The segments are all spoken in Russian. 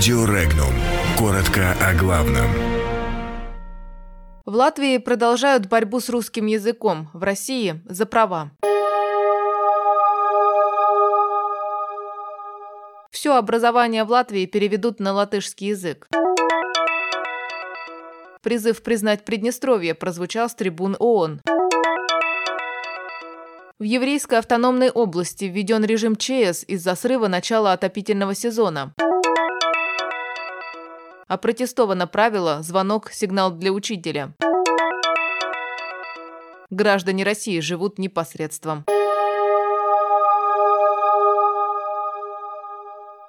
Радио Регнум. Коротко о главном. В Латвии продолжают борьбу с русским языком, в России – за права. Все образование в Латвии переведут на латышский язык. Призыв признать Приднестровье прозвучал с трибун ООН. В еврейской автономной области введен режим ЧС из-за срыва начала отопительного сезона. Опротестовано правило «Звонок – сигнал для учителя». Граждане России живут непосредством.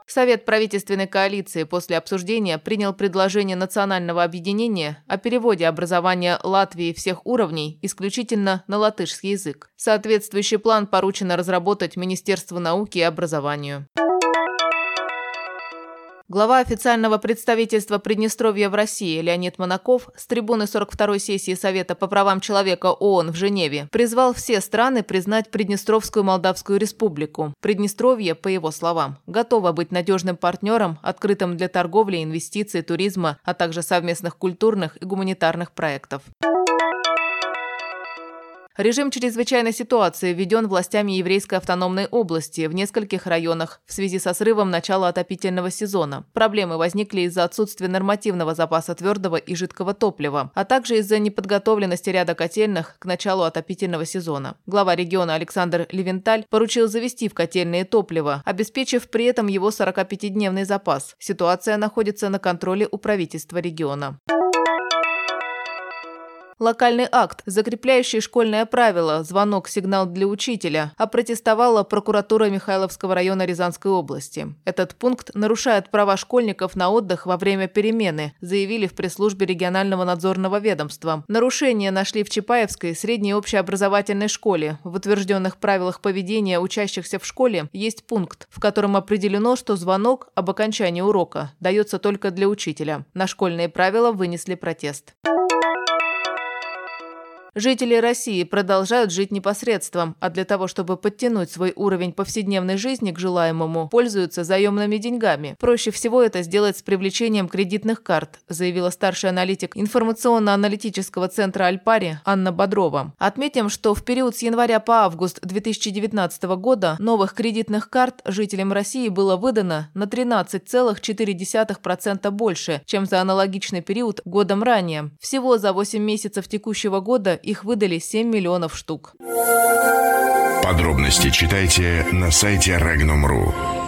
Совет правительственной коалиции после обсуждения принял предложение национального объединения о переводе образования Латвии всех уровней исключительно на латышский язык. Соответствующий план поручено разработать Министерству науки и образованию. Глава официального представительства Приднестровья в России Леонид Монаков с трибуны 42-й сессии Совета по правам человека ООН в Женеве призвал все страны признать Приднестровскую Молдавскую Республику. Приднестровье, по его словам, готово быть надежным партнером, открытым для торговли, инвестиций, туризма, а также совместных культурных и гуманитарных проектов. Режим чрезвычайной ситуации введен властями еврейской автономной области в нескольких районах в связи со срывом начала отопительного сезона. Проблемы возникли из-за отсутствия нормативного запаса твердого и жидкого топлива, а также из-за неподготовленности ряда котельных к началу отопительного сезона. Глава региона Александр Левенталь поручил завести в котельные топливо, обеспечив при этом его 45-дневный запас. Ситуация находится на контроле у правительства региона. Локальный акт, закрепляющий школьное правило «Звонок-сигнал для учителя», опротестовала прокуратура Михайловского района Рязанской области. Этот пункт нарушает права школьников на отдых во время перемены, заявили в пресс-службе регионального надзорного ведомства. Нарушения нашли в Чапаевской средней общеобразовательной школе. В утвержденных правилах поведения учащихся в школе есть пункт, в котором определено, что звонок об окончании урока дается только для учителя. На школьные правила вынесли протест. Жители России продолжают жить непосредством, а для того, чтобы подтянуть свой уровень повседневной жизни к желаемому, пользуются заемными деньгами. Проще всего это сделать с привлечением кредитных карт, заявила старший аналитик информационно-аналитического центра Альпари Анна Бодрова. Отметим, что в период с января по август 2019 года новых кредитных карт жителям России было выдано на 13,4% больше, чем за аналогичный период годом ранее. Всего за 8 месяцев текущего года их выдали 7 миллионов штук. Подробности читайте на сайте Regnum.ru.